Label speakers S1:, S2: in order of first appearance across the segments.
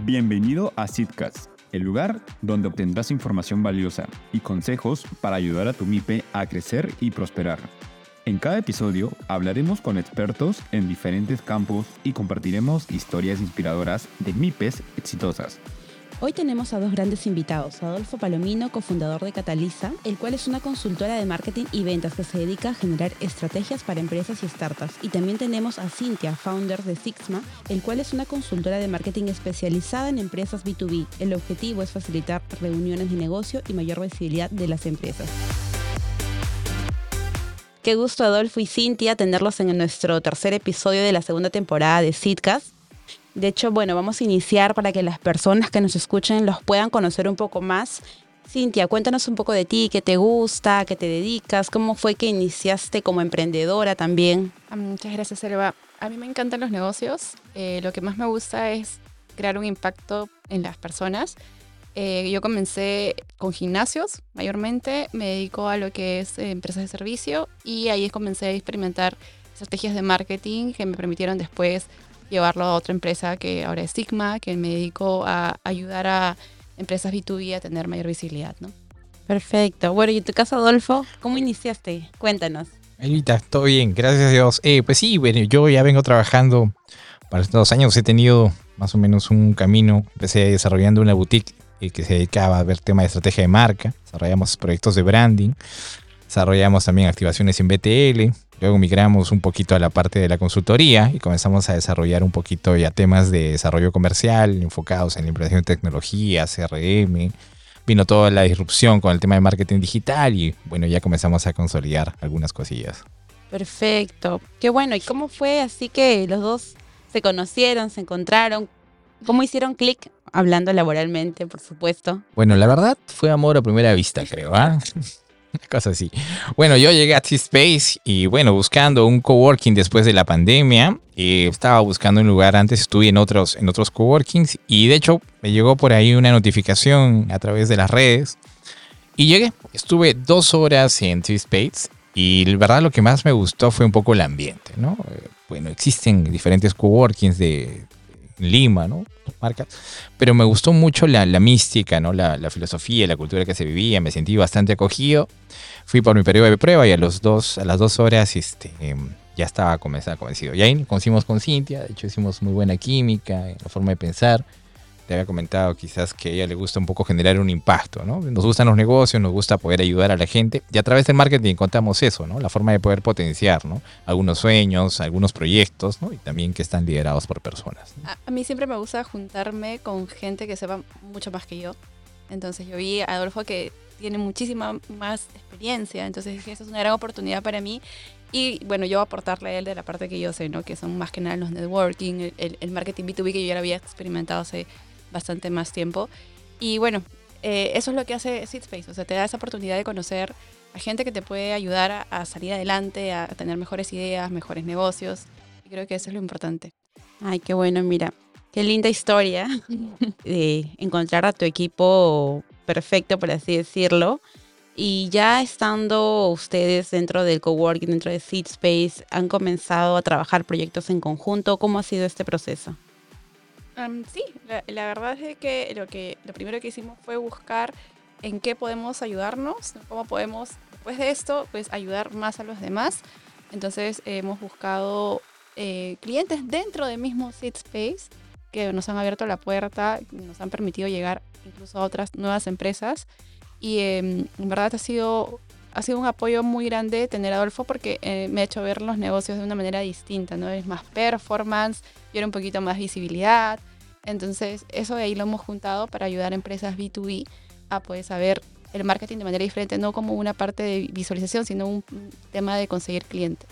S1: Bienvenido a Sitcast, el lugar donde obtendrás información valiosa y consejos para ayudar a tu MIPE a crecer y prosperar. En cada episodio hablaremos con expertos en diferentes campos y compartiremos historias inspiradoras de MIPES exitosas.
S2: Hoy tenemos a dos grandes invitados, Adolfo Palomino, cofundador de Cataliza, el cual es una consultora de marketing y ventas que se dedica a generar estrategias para empresas y startups. Y también tenemos a Cintia, founder de Sixma, el cual es una consultora de marketing especializada en empresas B2B. El objetivo es facilitar reuniones de negocio y mayor visibilidad de las empresas. Qué gusto Adolfo y Cintia tenerlos en nuestro tercer episodio de la segunda temporada de Sitcast. De hecho, bueno, vamos a iniciar para que las personas que nos escuchen los puedan conocer un poco más. Cintia, cuéntanos un poco de ti, qué te gusta, qué te dedicas, cómo fue que iniciaste como emprendedora también.
S3: Ah, muchas gracias, Elba. A mí me encantan los negocios. Eh, lo que más me gusta es crear un impacto en las personas. Eh, yo comencé con gimnasios, mayormente. Me dedico a lo que es eh, empresas de servicio y ahí comencé a experimentar estrategias de marketing que me permitieron después llevarlo a otra empresa que ahora es Sigma, que me dedico a ayudar a empresas B2B a tener mayor visibilidad, ¿no?
S2: Perfecto. Bueno, y en tu caso, Adolfo, ¿cómo iniciaste? Cuéntanos.
S4: Elvita, todo bien, gracias a Dios. Eh, pues sí, bueno, yo ya vengo trabajando para estos dos años, he tenido más o menos un camino, empecé desarrollando una boutique eh, que se dedicaba a ver temas de estrategia de marca, desarrollamos proyectos de branding, desarrollamos también activaciones en BTL, Luego migramos un poquito a la parte de la consultoría y comenzamos a desarrollar un poquito ya temas de desarrollo comercial enfocados en la implementación de tecnología, CRM. Vino toda la disrupción con el tema de marketing digital y bueno, ya comenzamos a consolidar algunas cosillas.
S2: Perfecto. Qué bueno. ¿Y cómo fue así que los dos se conocieron, se encontraron? ¿Cómo hicieron clic? Hablando laboralmente, por supuesto.
S4: Bueno, la verdad fue amor a primera vista, creo. ¿ah? Cosa así. Bueno, yo llegué a T-Space y bueno, buscando un coworking después de la pandemia. Y estaba buscando un lugar antes, estuve en otros, en otros coworkings y de hecho me llegó por ahí una notificación a través de las redes. Y llegué, estuve dos horas en T-Space y la verdad lo que más me gustó fue un poco el ambiente, ¿no? Eh, bueno, existen diferentes coworkings de, Lima, ¿no? Marcas. Pero me gustó mucho la, mística, ¿no? La, la, filosofía, la cultura que se vivía. Me sentí bastante acogido. Fui por mi periodo de prueba y a, los dos, a las dos horas este, ya estaba convencido. Y ahí conocimos con Cintia. De hecho, hicimos muy buena química, la forma de pensar te había comentado quizás que a ella le gusta un poco generar un impacto, ¿no? Nos gustan los negocios, nos gusta poder ayudar a la gente y a través del marketing contamos eso, ¿no? La forma de poder potenciar, ¿no? Algunos sueños, algunos proyectos, ¿no? Y también que están liderados por personas.
S3: A, mí siempre me gusta juntarme con gente que sepa mucho más que yo. Entonces yo vi a Adolfo que tiene muchísima más experiencia, entonces esa es una gran oportunidad para mí y bueno, yo aportarle a él de la parte que yo sé, ¿no? Que son más que nada los networking, el, el marketing B2B que yo ya había experimentado hace bastante más tiempo. Y bueno, eh, eso es lo que hace Seedspace, o sea, te da esa oportunidad de conocer a gente que te puede ayudar a, salir adelante, a, tener mejores ideas, mejores negocios. Y creo que eso es lo importante.
S2: Ay, qué bueno, mira, qué linda historia de encontrar a tu equipo perfecto, por así decirlo. Y ya estando ustedes dentro del coworking, dentro de Seedspace, han comenzado a trabajar proyectos en conjunto. ¿Cómo ha sido este proceso?
S3: Sí, la, verdad es que lo, que lo primero que hicimos fue buscar en qué podemos ayudarnos, cómo podemos, después de esto, pues ayudar más a los demás. Entonces hemos buscado eh, clientes dentro del mismo Seed Space que nos han abierto la puerta, nos han permitido llegar incluso a otras nuevas empresas. Y em, en verdad ha sido, ha sido un apoyo muy grande tener Adolfo porque eh, me ha hecho ver los negocios de una manera distinta, ¿no? Es más performance, y era un poquito más visibilidad. Entonces, eso de ahí lo hemos juntado para ayudar a empresas B2B a poder saber el marketing de manera diferente, no como una parte de visualización, sino un tema de conseguir clientes.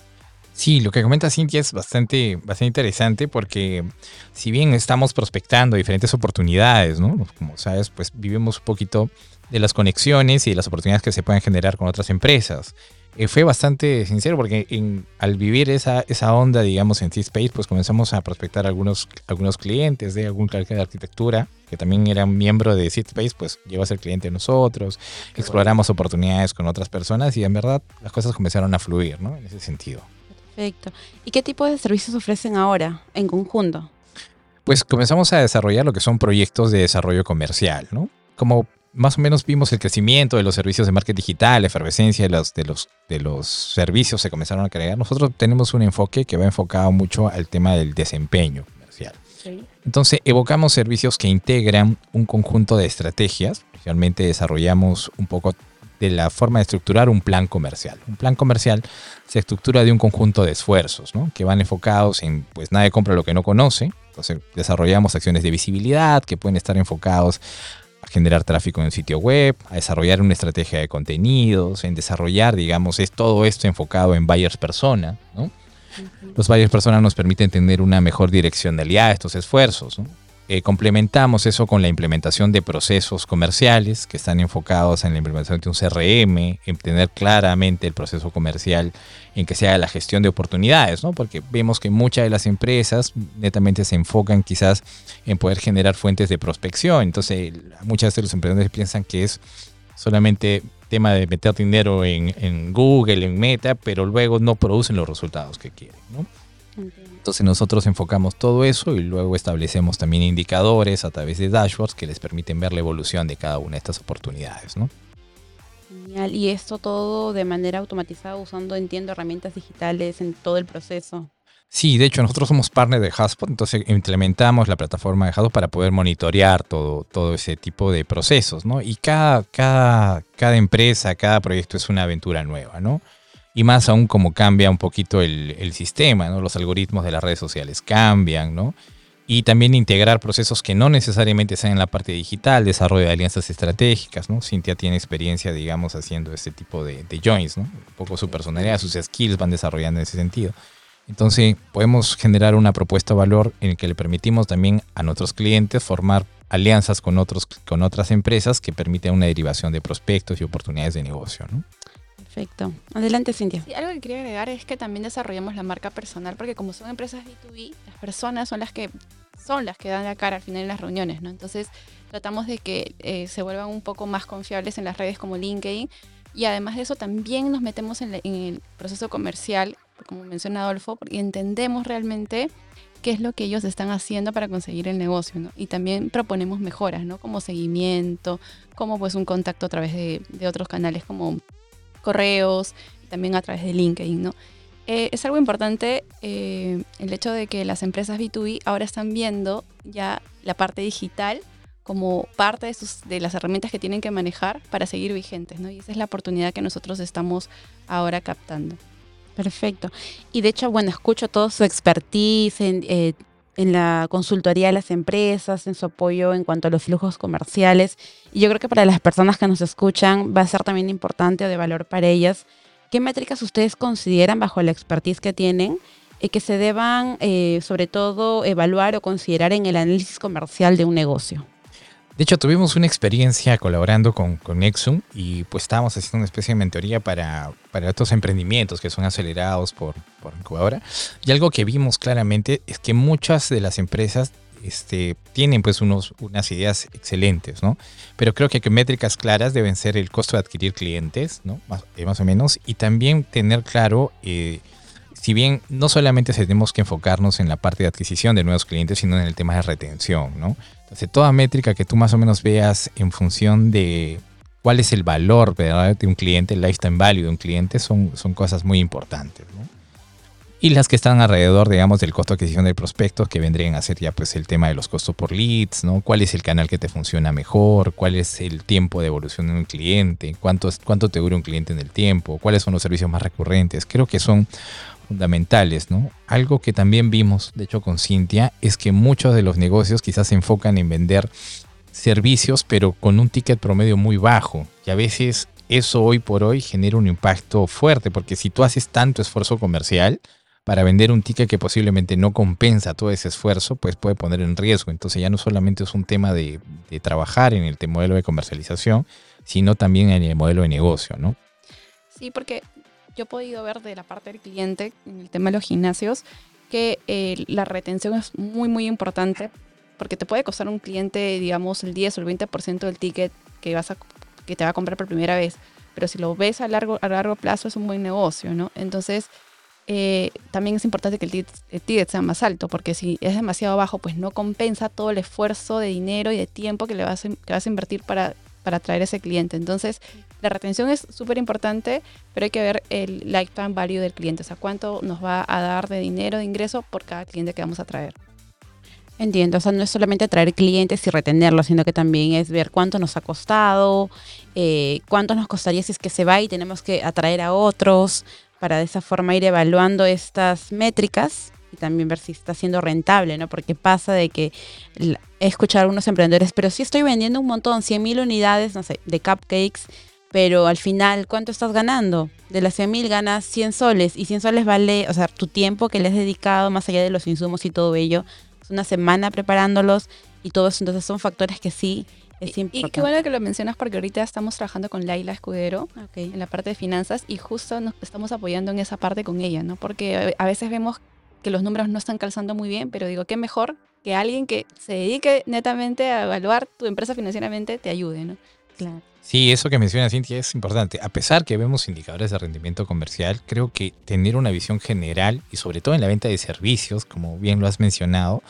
S4: Sí, lo que comenta Cintia es bastante, bastante interesante porque si bien estamos prospectando diferentes oportunidades, ¿no? Como sabes, pues vivimos un poquito de las conexiones y de las oportunidades que se pueden generar con otras empresas. Eh, fue bastante sincero porque al vivir esa, esa onda, digamos, en T-Space, pues comenzamos a prospectar algunos, algunos clientes de algún cliente de arquitectura que también era miembro de Space, pues llegó a ser cliente de nosotros, exploramos oportunidades con otras personas y en verdad las cosas comenzaron a fluir, ¿no? En ese sentido.
S2: Perfecto. ¿Y qué tipo de servicios ofrecen ahora en conjunto?
S4: Pues comenzamos a desarrollar lo que son proyectos de desarrollo comercial, ¿no? Como más o menos vimos el crecimiento de los servicios de marketing digital, la efervescencia de los, de los, de los servicios se comenzaron a crear. Nosotros tenemos un enfoque que va enfocado mucho al tema del desempeño comercial. Entonces, evocamos servicios que integran un conjunto de estrategias. Realmente desarrollamos un poco de la forma de estructurar un plan comercial. Un plan comercial se estructura de un conjunto de esfuerzos, ¿no? Que van enfocados en, pues nadie compra lo que no conoce. Entonces, desarrollamos acciones de visibilidad que pueden estar enfocados generar tráfico en el sitio web, a desarrollar una estrategia de contenidos, en desarrollar, digamos, es todo esto enfocado en buyers persona, ¿no? Los buyers persona nos permiten tener una mejor direccionalidad de estos esfuerzos, ¿no? Eh, complementamos eso con la implementación de procesos comerciales que están enfocados en la implementación de un CRM, en tener claramente el proceso comercial en que se haga la gestión de oportunidades, ¿no? Porque vemos que muchas de las empresas netamente se enfocan quizás en poder generar fuentes de prospección. Entonces, muchas de los emprendedores piensan que es solamente tema de meter dinero en, en Google, en Meta, pero luego no producen los resultados que quieren. Entonces nosotros enfocamos todo eso y luego establecemos también indicadores a través de dashboards que les permiten ver la evolución de cada una de estas oportunidades, ¿no?
S2: Genial. Y esto todo de manera automatizada usando, entiendo, herramientas digitales en todo el proceso.
S4: Sí, de hecho nosotros somos partner de HubSpot, entonces implementamos la plataforma de HubSpot para poder monitorear todo, todo ese tipo de procesos, ¿no? Y cada, cada, cada empresa, cada proyecto es una aventura nueva, ¿no? Y más aún como cambia un poquito el, sistema, ¿no? Los algoritmos de las redes sociales cambian, ¿no? Y también integrar procesos que no necesariamente sean en la parte digital, desarrollo de alianzas estratégicas, ¿no? Cintia tiene experiencia, digamos, haciendo este tipo de, joins, ¿no? Un poco su personalidad, sus skills van desarrollando en ese sentido. Entonces, podemos generar una propuesta de valor en el que le permitimos también a nuestros clientes formar alianzas con, otros, con otras empresas que permiten una derivación de prospectos y oportunidades de negocio, ¿no?
S2: Perfecto. Adelante, Cintia.
S3: Algo que quería agregar es que también desarrollamos la marca personal, porque como son empresas B2B, las personas son las que son las que dan la cara al final en las reuniones, ¿no? Entonces tratamos de que eh, se vuelvan un poco más confiables en las redes como LinkedIn y además de eso también nos metemos en, el proceso comercial, como menciona Adolfo, y entendemos realmente qué es lo que ellos están haciendo para conseguir el negocio, ¿no? Y también proponemos mejoras, ¿no? Como seguimiento, como pues un contacto a través de otros canales como correos, también a través de LinkedIn, ¿no? Eh, es algo importante eh, el hecho de que las empresas B2B ahora están viendo ya la parte digital como parte de, sus, de las herramientas que tienen que manejar para seguir vigentes, ¿no? Y esa es la oportunidad que nosotros estamos ahora captando.
S2: Perfecto. Y de hecho, bueno, escucho todo su expertise en, eh, en la consultoría de las empresas, en su apoyo en cuanto a los flujos comerciales. Y yo creo que para las personas que nos escuchan va a ser también importante o de valor para ellas. ¿Qué métricas ustedes consideran bajo la expertise que tienen y que se deban eh, sobre todo evaluar o considerar en el análisis comercial de un negocio?
S4: De hecho, tuvimos una experiencia colaborando con, con Nexum y pues estábamos haciendo una especie de mentoría para, para estos emprendimientos que son acelerados por, por incubadora. Y algo que vimos claramente es que muchas de las empresas este, tienen pues unos, unas ideas excelentes, ¿no? Pero creo que, métricas claras deben ser el costo de adquirir clientes, ¿no? Más, eh, o menos. Y también tener claro... Eh, si bien no solamente tenemos que enfocarnos en la parte de adquisición de nuevos clientes, sino en el tema de retención, ¿no? Entonces, toda métrica que tú más o menos veas en función de cuál es el valor de un cliente, el lifetime value de un cliente, son, son cosas muy importantes, ¿no? Y las que están alrededor, digamos, del costo de adquisición del prospecto, que vendrían a ser ya pues el tema de los costos por leads, ¿no? ¿Cuál es el canal que te funciona mejor? ¿Cuál es el tiempo de evolución de un cliente? ¿Cuánto, cuánto te dura un cliente en el tiempo? ¿Cuáles son los servicios más recurrentes? Creo que son fundamentales, ¿no? Algo que también vimos, de hecho, con Cintia, es que muchos de los negocios quizás se enfocan en vender servicios, pero con un ticket promedio muy bajo. Y a veces eso hoy por hoy genera un impacto fuerte, porque si tú haces tanto esfuerzo comercial para vender un ticket que posiblemente no compensa todo ese esfuerzo, pues puede poner en riesgo. Entonces ya no solamente es un tema de, trabajar en el modelo de comercialización, sino también en el modelo de negocio, ¿no?
S3: Sí, porque yo he podido ver de la parte del cliente, en el tema de los gimnasios, que eh, la retención es muy, muy importante porque te puede costar un cliente, digamos, el 10 o el 20% del ticket que, vas a, que te va a comprar por primera vez. Pero si lo ves a largo, a largo plazo es un buen negocio, ¿no? Entonces, eh, también es importante que el ticket, sea más alto, porque si es demasiado bajo, pues no compensa todo el esfuerzo de dinero y de tiempo que le vas a, invertir para, para atraer a ese cliente. Entonces, la retención es súper importante, pero hay que ver el lifetime value del cliente, o sea, cuánto nos va a dar de dinero, de ingreso por cada cliente que vamos a traer.
S2: Entiendo, o sea, no es solamente atraer clientes y retenerlos, sino que también es ver cuánto nos ha costado, eh, cuánto nos costaría si es que se va y tenemos que atraer a otros, para de esa forma ir evaluando estas métricas y también ver si está siendo rentable, ¿no? Porque pasa de que he escuchado a algunos emprendedores, pero sí estoy vendiendo un montón, 100 mil unidades, no sé, de cupcakes, pero al final, ¿cuánto estás ganando? De las 100 mil ganas 100 soles y 100 soles vale, o sea, tu tiempo que le has dedicado más allá de los insumos y todo ello una semana preparándolos y todo eso. Entonces son factores que sí es importante.
S3: Y qué bueno que lo mencionas porque ahorita estamos trabajando con Laila Escudero en la parte de finanzas y justo nos estamos apoyando en esa parte con ella, ¿no? Porque a veces vemos que los números no están calzando muy bien, pero digo, qué mejor que alguien que se dedique netamente a evaluar tu empresa financieramente te ayude, ¿no?
S4: Claro. Sí, eso que menciona Cintia es importante. A pesar que vemos indicadores de rendimiento comercial, creo que tener una visión general y sobre todo en la venta de servicios, como bien lo has mencionado,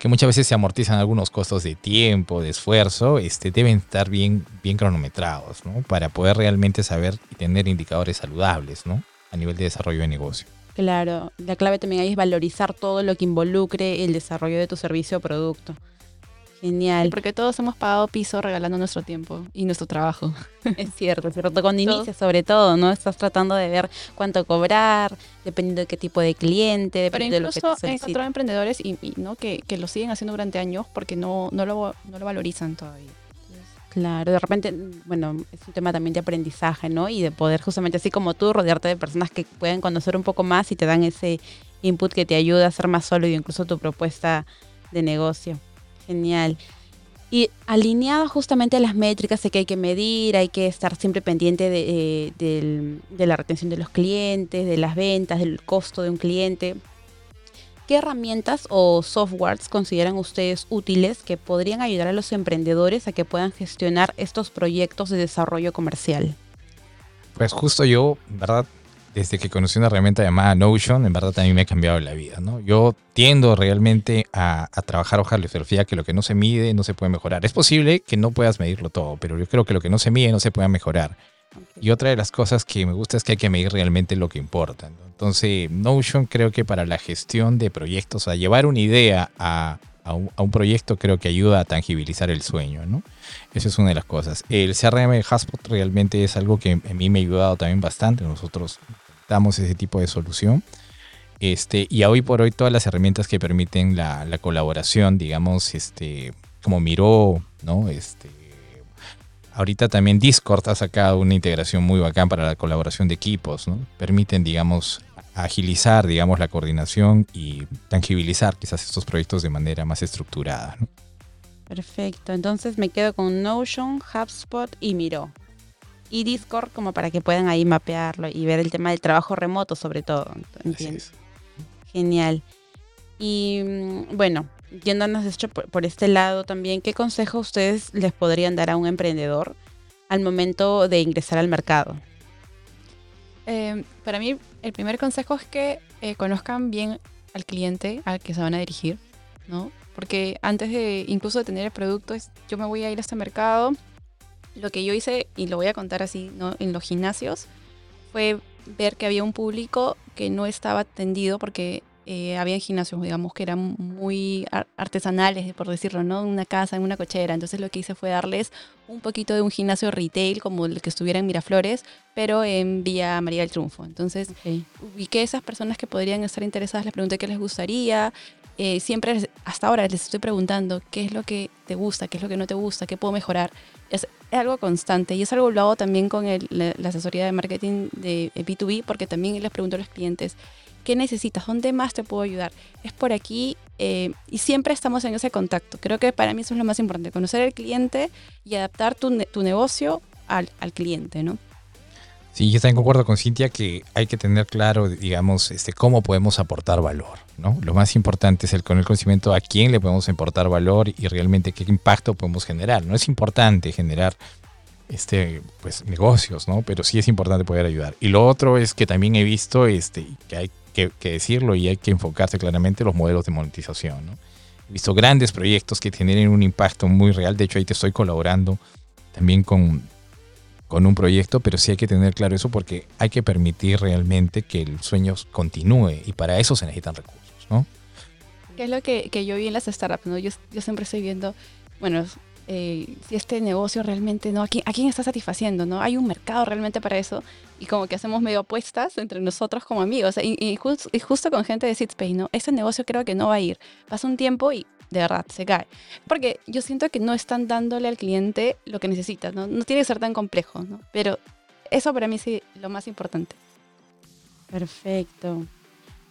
S4: que muchas veces se amortizan algunos costos de tiempo, de esfuerzo, este, deben estar bien, bien cronometrados, ¿no? Para poder realmente saber y tener indicadores saludables, ¿no? A nivel de desarrollo de negocio.
S2: Claro, la clave también ahí es valorizar todo lo que involucre el desarrollo de tu servicio o producto. Genial.
S3: Porque todos hemos pagado piso regalando nuestro tiempo y nuestro trabajo.
S2: Es cierto, es cierto. Cuando inicias, sobre todo, ¿no? Estás tratando de ver cuánto cobrar, dependiendo de qué tipo de cliente, dependiendo de lo que te
S3: he encontrado emprendedores y, ¿no? Que, que, lo siguen haciendo durante años porque no, no, lo, no lo valorizan todavía.
S2: Claro, de repente, bueno, es un tema también de aprendizaje, ¿no? Y de poder justamente, así como tú, rodearte de personas que pueden conocer un poco más y te dan ese input que te ayuda a ser más sólido, incluso tu propuesta de negocio. Genial. Y alineado justamente a las métricas de que hay que medir, hay que estar siempre pendiente de, eh, de, la retención de los clientes, de las ventas, del costo de un cliente. ¿Qué herramientas o softwares consideran ustedes útiles que podrían ayudar a los emprendedores a que puedan gestionar estos proyectos de desarrollo comercial?
S4: Pues justo yo, ¿verdad? Desde que conocí una herramienta llamada Notion, en verdad también me ha cambiado la vida, ¿no? Yo tiendo realmente a, trabajar hoja de filosofía que lo que no se mide no se puede mejorar. Es posible que no puedas medirlo todo, pero yo creo que lo que no se mide no se puede mejorar. Y otra de las cosas que me gusta es que hay que medir realmente lo que importa. Entonces, Notion creo que para la gestión de proyectos, a llevar una idea a, a un, proyecto creo que ayuda a tangibilizar el sueño, ¿no? Esa es una de las cosas. El CRM de Haspot realmente es algo que a mí me ha ayudado también bastante. Nosotros damos ese tipo de solución. Este, y hoy por hoy todas las herramientas que permiten la, colaboración, digamos, este, como Miro, ¿no? Este, ahorita también Discord ha sacado una integración muy bacán para la colaboración de equipos, ¿no? Permiten, digamos, agilizar, digamos, la coordinación y tangibilizar quizás estos proyectos de manera más estructurada.
S2: Perfecto, entonces me quedo con Notion, HubSpot y Miro. Y Discord como para que puedan ahí mapearlo y ver el tema del trabajo remoto sobre todo. Genial. Y mm, bueno, yéndonos hecho por, este lado también, ¿qué consejo ustedes les podrían dar a un emprendedor al momento de ingresar al mercado?
S3: Eh, para mí, el primer consejo es que eh, conozcan bien al cliente al que se van a dirigir, ¿no? Porque antes de incluso de tener el producto, yo me voy a ir a este mercado. Lo que yo hice, y lo voy a contar así, ¿no? En los gimnasios, fue ver que había un público que no estaba atendido porque eh, había gimnasios, digamos, que eran muy artesanales, por decirlo, ¿no? Una casa, en una cochera. Entonces lo que hice fue darles un poquito de un gimnasio retail, como el que estuviera en Miraflores, pero en Vía María del Triunfo. Entonces ubiqué a esas personas que podrían estar interesadas, les pregunté qué les gustaría. Eh, siempre, hasta ahora, les estoy preguntando qué es lo que te gusta, qué es lo que no te gusta, qué puedo mejorar. Es, algo constante y es algo lo hago también con la, la, asesoría de marketing de B2B porque también les pregunto a los clientes ¿Qué necesitas? ¿Dónde más te puedo ayudar? Es por aquí eh, y siempre estamos en ese contacto. Creo que para mí eso es lo más importante, conocer al cliente y adaptar tu, tu negocio al, al, cliente, ¿no?
S4: Sí, yo también concuerdo con Cintia que hay que tener claro, digamos, este, cómo podemos aportar valor, ¿no? Lo más importante es el con el conocimiento a quién le podemos aportar valor y realmente qué impacto podemos generar. No es importante generar este, pues, negocios, ¿no? Pero sí es importante poder ayudar. Y lo otro es que también he visto este, que hay que, decirlo y hay que enfocarse claramente en los modelos de monetización. He visto grandes proyectos que tienen un impacto muy real. De hecho, ahí te estoy colaborando también con, con un proyecto, pero sí hay que tener claro eso porque hay que permitir realmente que el sueño continúe y para eso se necesitan recursos, ¿no?
S3: ¿Qué es lo que, yo vi en las startups? ¿no? Yo, siempre estoy viendo, bueno, eh, si este negocio realmente, ¿no? ¿A quién, ¿A quién, está satisfaciendo? ¿no? Hay un mercado realmente para eso y como que hacemos medio apuestas entre nosotros como amigos y, justo con gente de SeedSpace, ¿no? Ese negocio creo que no va a ir. Pasa un tiempo y de verdad se cae. Porque yo siento que no están dándole al cliente lo que necesita, ¿no? No tiene que ser tan complejo, ¿no? Pero eso para mí sí lo más importante.
S2: Perfecto.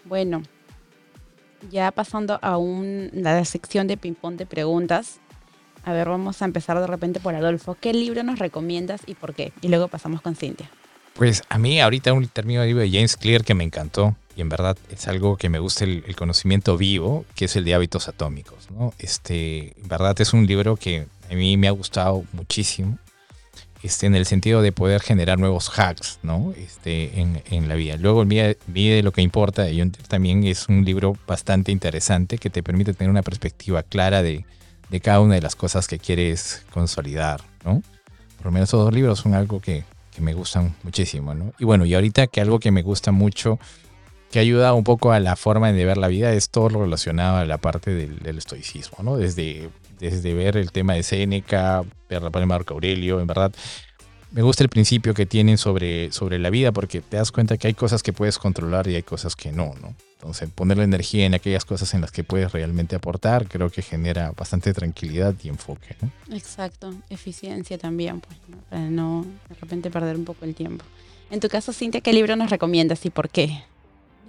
S2: Bueno, ya pasando a un, la sección de ping-pong de preguntas. A ver, vamos a empezar de repente por Adolfo. ¿Qué libro nos recomiendas y por qué? Y luego pasamos con Cintia.
S4: Pues a mí ahorita un término de libro de James Clear que me encantó y en verdad es algo que me gusta el, conocimiento vivo, que es el de hábitos atómicos. ¿no? Este, en verdad es un libro que a mí me ha gustado muchísimo. Este, en el sentido de poder generar nuevos hacks ¿no? este, en, en la vida. Luego, el de lo que importa de también es un libro bastante interesante que te permite tener una perspectiva clara de, de cada una de las cosas que quieres consolidar, ¿no? Por lo menos esos dos libros son algo que, que me gustan muchísimo, ¿no? Y bueno, y ahorita que algo que me gusta mucho, que ayuda un poco a la forma de ver la vida, es todo lo relacionado a la parte del, estoicismo, ¿no? Desde, desde ver el tema de Séneca, ver la de Marco Aurelio, en verdad, me gusta el principio que tienen sobre, sobre la vida porque te das cuenta que hay cosas que puedes controlar y hay cosas que no, ¿no? Entonces, poner la energía en aquellas cosas en las que puedes realmente aportar, creo que genera bastante tranquilidad y enfoque, ¿no?
S2: Exacto, eficiencia también, pues, para no de repente perder un poco el tiempo. En tu caso, Cintia, ¿qué libro nos recomiendas y por qué?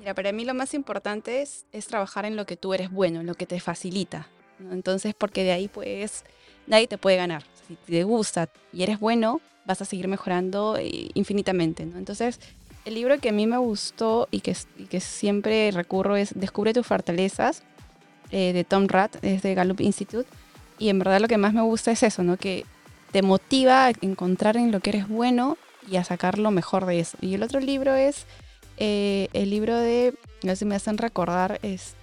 S3: Mira, para mí lo más importante es, trabajar en lo que tú eres bueno, en lo que te facilita. Entonces, porque de ahí pues nadie te puede ganar. Si te gusta y eres bueno, vas a seguir mejorando eh, infinitamente. Entonces, el libro que a mí me gustó y que, y que siempre recurro es Descubre tus fortalezas, eh, de Tom Rath, es de Gallup Institute. Y en verdad lo que más me gusta es eso, ¿no? que te motiva a encontrar en lo que eres bueno y a sacar lo mejor de eso. Y el otro libro es eh, el libro de, no sé si me hacen recordar, este,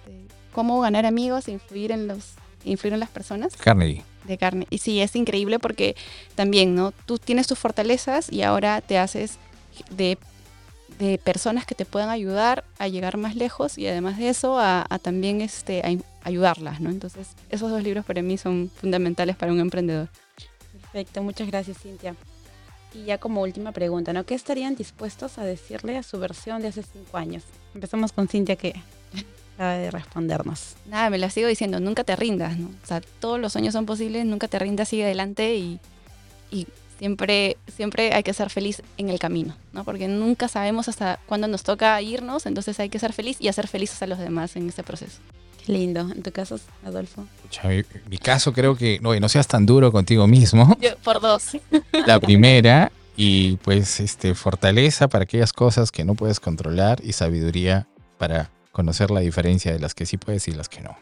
S3: cómo ganar amigos e influir en, los, influir en las personas.
S4: Carnegie
S3: de carne. Y sí, es increíble porque también, ¿no? Tú tienes tus fortalezas y ahora te haces de, de personas que te puedan ayudar a llegar más lejos y además de eso a, a también este, a ayudarlas, ¿no? Entonces, esos dos libros para mí son fundamentales para un emprendedor.
S2: Perfecto, muchas gracias, Cintia. Y ya como última pregunta, ¿no? ¿Qué estarían dispuestos a decirle a su versión de hace cinco años? Empezamos con Cintia, que acaba de respondernos.
S3: Nada, me la sigo diciendo, nunca te rindas, ¿no? O sea, todos los sueños son posibles, nunca te rindas, sigue adelante y, y siempre, siempre hay que ser feliz en el camino, ¿no? Porque nunca sabemos hasta cuándo nos toca irnos, entonces hay que ser feliz y hacer felices a los demás en este proceso.
S2: Lindo. ¿En tu caso, Adolfo?
S4: En mi, caso creo que no, no seas tan duro contigo mismo.
S3: Yo, por dos.
S4: La primera, y pues este, fortaleza para aquellas cosas que no puedes controlar y sabiduría para conocer la diferencia de las que sí puedes y las que no.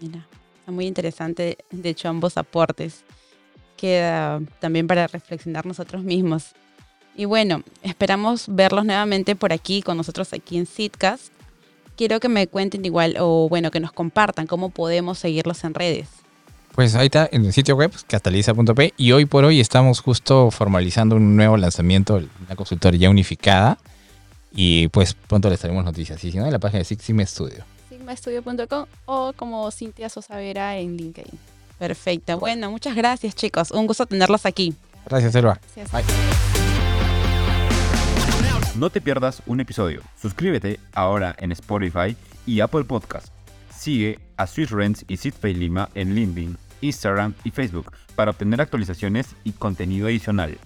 S2: Mira, está muy interesante, de hecho, ambos aportes. Queda también para reflexionar nosotros mismos. Y bueno, esperamos verlos nuevamente por aquí, con nosotros aquí en Sitcast. Quiero que me cuenten igual, o bueno, que nos compartan cómo podemos seguirlos en redes.
S4: Pues ahí está en el sitio web, cataliza.p, y hoy por hoy estamos justo formalizando un nuevo lanzamiento, una consultoría unificada, y pues pronto les traemos noticias. Y si no, en la página de Sigma Studio.
S3: Sigmastudio.com o como Cintia Sosavera en LinkedIn.
S2: Perfecto. Bueno, muchas gracias, chicos. Un gusto tenerlos aquí.
S4: Gracias, Selva. Gracias. Bye.
S1: No te pierdas un episodio. Suscríbete ahora en Spotify y Apple Podcast. Sigue a Swiss Rents y SitPay Lima en LinkedIn, Instagram y Facebook para obtener actualizaciones y contenido adicional.